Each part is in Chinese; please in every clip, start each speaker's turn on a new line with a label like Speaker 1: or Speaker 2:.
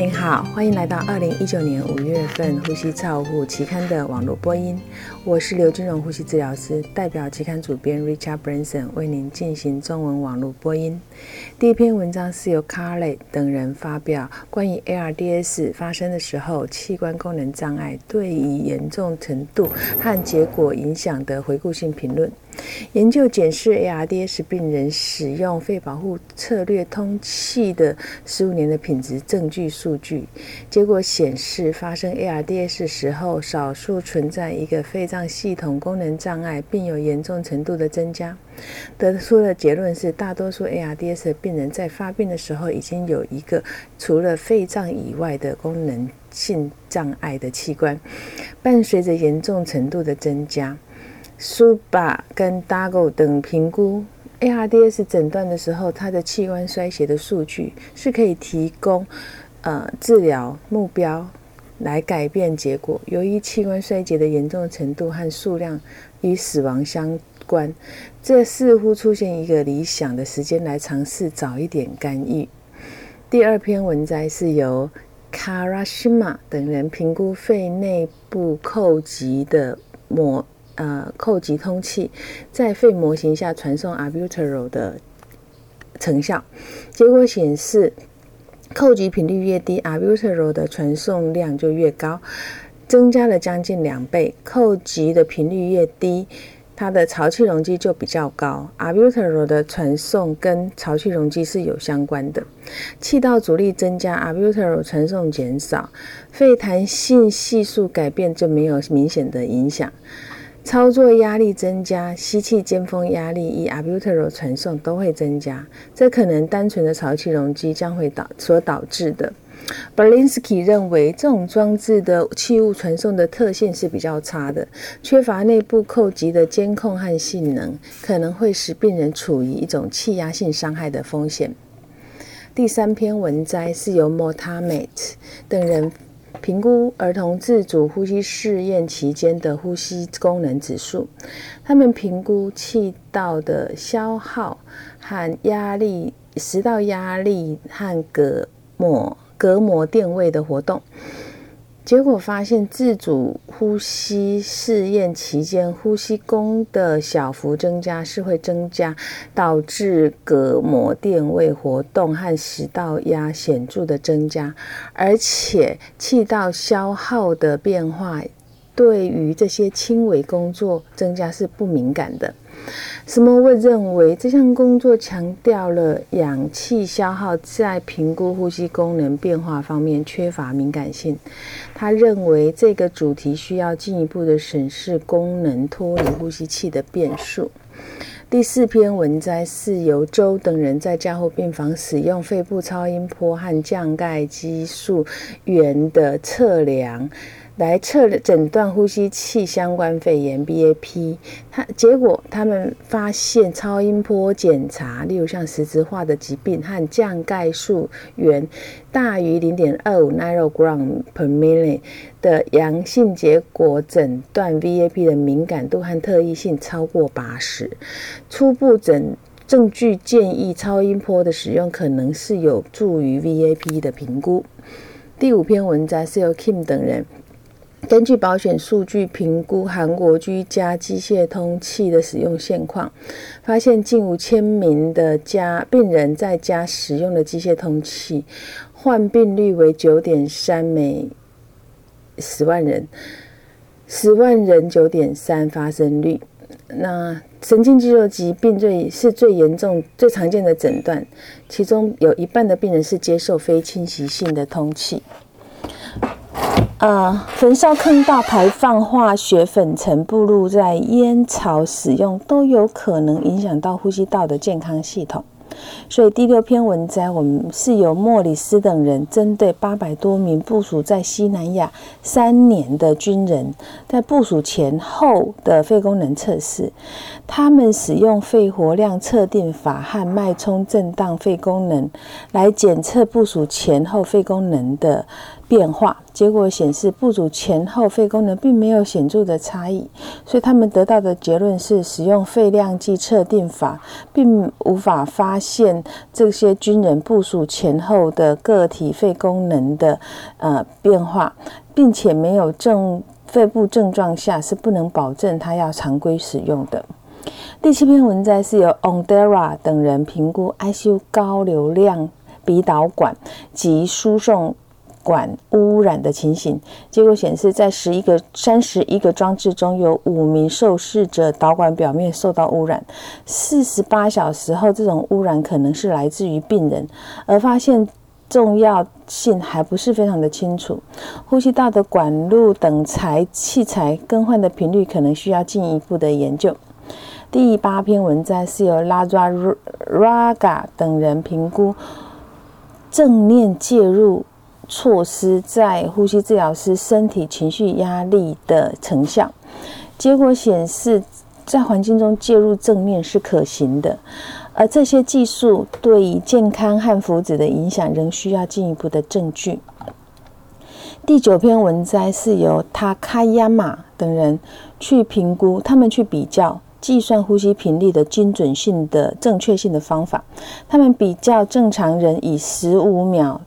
Speaker 1: 您好，欢迎来到二零一九年五月份《呼吸照护》期刊的网络播音。我是刘金荣呼吸治疗师，代表期刊主编 Richard Branson 为您进行中文网络播音。第一篇文章是由 Carly 等人发表，关于 ARDS 发生的时候器官功能障碍对于严重程度和结果影响的回顾性评论。研究检视 ARDS 病人使用肺保护策略通气的十五年的品质证据数据，结果显示，发生 ARDS 时候，少数存在一个肺脏系统功能障碍，并有严重程度的增加。得出的结论是，大多数 ARDS 病人在发病的时候已经有一个除了肺脏以外的功能性障碍的器官，伴随着严重程度的增加。苏巴跟 Dago 等评估 ARDS 诊断的时候，它的器官衰竭的数据是可以提供呃治疗目标来改变结果。由于器官衰竭的严重程度和数量与死亡相关，这似乎出现一个理想的时间来尝试早一点干预。第二篇文摘是由 Karashima 等人评估肺内部叩击的模。呃，叩击通气在肺模型下传送 arbutero 的成效，结果显示，叩击频率越低，arbutero 的传送量就越高，增加了将近两倍。叩击的频率越低，它的潮气容积就比较高。arbutero 的传送跟潮气容积是有相关的，气道阻力增加，arbutero 传送减少，肺弹性系数改变就没有明显的影响。操作压力增加，吸气尖峰压力以 a b u t e r o 传送都会增加，这可能单纯的潮气容积将会导所导致的。Berlinsky 认为这种装置的气雾传送的特性是比较差的，缺乏内部叩击的监控和性能，可能会使病人处于一种气压性伤害的风险。第三篇文摘是由 Motamet 等人。评估儿童自主呼吸试验期间的呼吸功能指数。他们评估气道的消耗和压力、食道压力和隔膜隔膜电位的活动。结果发现，自主呼吸试验期间呼吸功的小幅增加是会增加导致膈膜电位活动和食道压显著的增加，而且气道消耗的变化对于这些轻微工作增加是不敏感的。斯莫沃认为这项工作强调了氧气消耗在评估呼吸功能变化方面缺乏敏感性。他认为这个主题需要进一步的审视功能脱离呼吸器的变数。第四篇文摘是由周等人在加护病房使用肺部超音波和降钙激素源的测量。来测诊断呼吸器相关肺炎 （BAP）。他结果，他们发现超音波检查，例如像实质化的疾病和降钙素源大于零点二五 nanogram per milliliter 的阳性结果，诊断 VAP 的敏感度和特异性超过八十。初步诊证据建议超音波的使用可能是有助于 VAP 的评估。第五篇文章是由 Kim 等人。根据保险数据评估韩国居家机械通气的使用现况，发现近五千名的家病人在家使用的机械通气，患病率为九点三每十万人，十万人九点三发生率。那神经肌肉疾病最是最严重、最常见的诊断，其中有一半的病人是接受非侵袭性的通气。呃，焚烧坑道排放化学粉尘、暴露在烟草使用，都有可能影响到呼吸道的健康系统。所以第六篇文摘，我们是由莫里斯等人针对八百多名部署在西南亚三年的军人，在部署前后的肺功能测试，他们使用肺活量测定法和脉冲震荡肺功能来检测部署前后肺功能的。变化，结果显示部组前后肺功能并没有显著的差异，所以他们得到的结论是，使用肺量计测定法并无法发现这些军人部署前后的个体肺功能的呃变化，并且没有症肺部症状下是不能保证他要常规使用的。第七篇文摘是由 Ondera 等人评估 ICU 高流量鼻导管及输送。管污染的情形，结果显示，在十一个、三十一个装置中有五名受试者导管表面受到污染。四十八小时后，这种污染可能是来自于病人，而发现重要性还不是非常的清楚。呼吸道的管路等材器材更换的频率可能需要进一步的研究。第八篇文章是由拉扎 Raga 等人评估正面介入。措施在呼吸治疗师身体情绪压力的成效，结果显示，在环境中介入正面是可行的，而这些技术对于健康和福祉的影响仍需要进一步的证据。第九篇文摘是由他卡亚马等人去评估，他们去比较计算呼吸频率的精准性的正确性的方法，他们比较正常人以十五秒。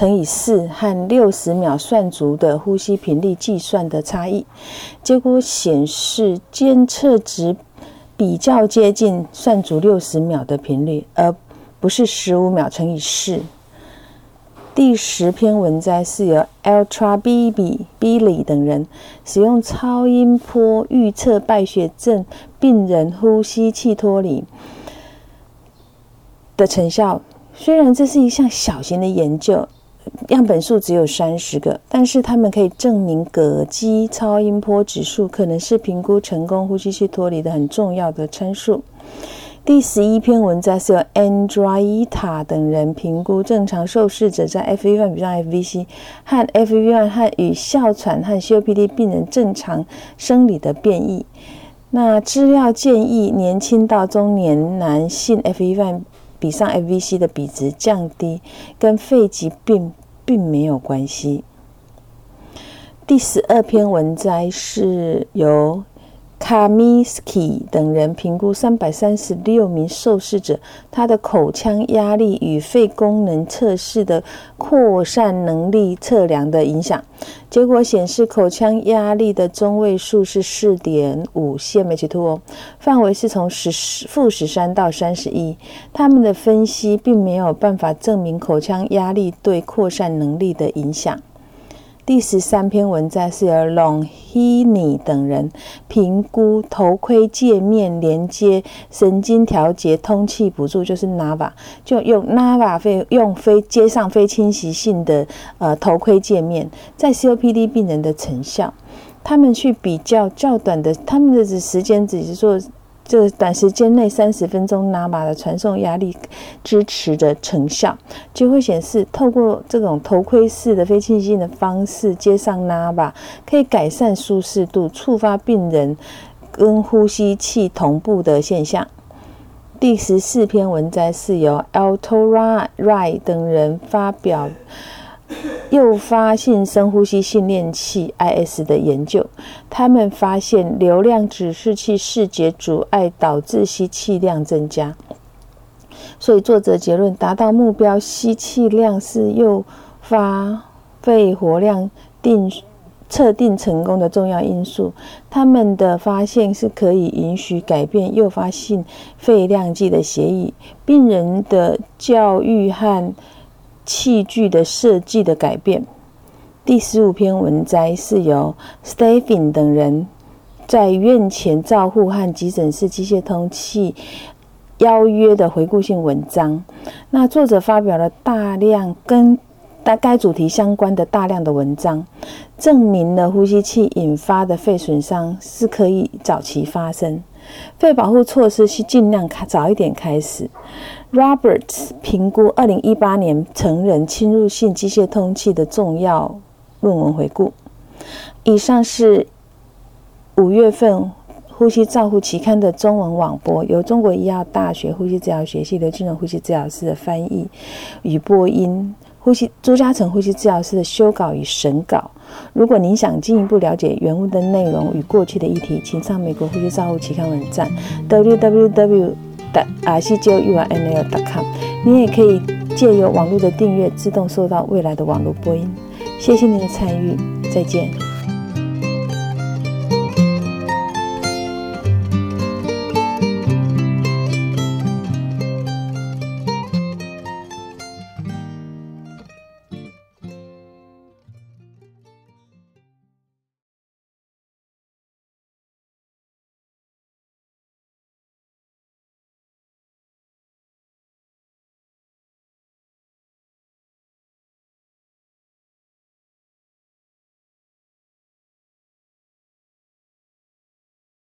Speaker 1: 乘以四和六十秒算足的呼吸频率计算的差异，结果显示监测值比较接近算足六十秒的频率，而不是十五秒乘以四。第十篇文摘是由 Ultra B B Billy 等人使用超音波预测败血症病人呼吸器脱离的成效。虽然这是一项小型的研究。样本数只有三十个，但是他们可以证明膈肌超音波指数可能是评估成功呼吸器脱离的很重要的参数。第十一篇文章是由 Andreita 等人评估正常受试者在 FEV1 比上 FVC 和 FEV1 和与哮喘和 COPD 病人正常生理的变异。那资料建议年轻到中年男性 FEV1 比上 FVC 的比值降低，跟肺疾病。并没有关系。第十二篇文摘是由 Kaminsky 等人评估三百三十六名受试者，他的口腔压力与肺功能测试的扩散能力测量的影响。结果显示，口腔压力的中位数是四点五 cmH2O，范围是从十负十三到三十一。他们的分析并没有办法证明口腔压力对扩散能力的影响。第十三篇文章是由 Longhini 等人评估头盔界面连接神经调节通气补助，就是 NAVA，就用 NAVA 非用非接上非侵袭性的呃头盔界面，在 COPD 病人的成效，他们去比较较短的，他们的时间只是说。这短时间内三十分钟拉马的传送压力支持的成效，就会显示透过这种头盔式的非侵袭性的方式接上拉马，可以改善舒适度，触发病人跟呼吸器同步的现象。第十四篇文摘是由 Altora Rai 等人发表。诱发性深呼吸训练器 （IS） 的研究，他们发现流量指示器视觉阻碍导致吸气量增加。所以作者结论：达到目标吸气量是诱发肺活量定测定成功的重要因素。他们的发现是可以允许改变诱发性肺量计的协议。病人的教育和器具的设计的改变。第十五篇文摘是由 Stephen 等人在院前照护和急诊室机械通气邀约的回顾性文章。那作者发表了大量跟大该主题相关的大量的文章，证明了呼吸器引发的肺损伤是可以早期发生，肺保护措施是尽量开早一点开始。Roberts 评估二零一八年成人侵入性机械通气的重要论文回顾。以上是五月份呼吸照护期刊的中文网播，由中国医药大学呼吸治疗学系的金融呼吸治疗师的翻译与播音。呼吸朱家诚呼吸治疗师的修稿与审稿。如果您想进一步了解原文的内容与过去的议题，请上美国呼吸照护期刊网站 www. r c j o u r n l. com。你也可以借由网络的订阅，自动收到未来的网络播音。谢谢您的参与，再见。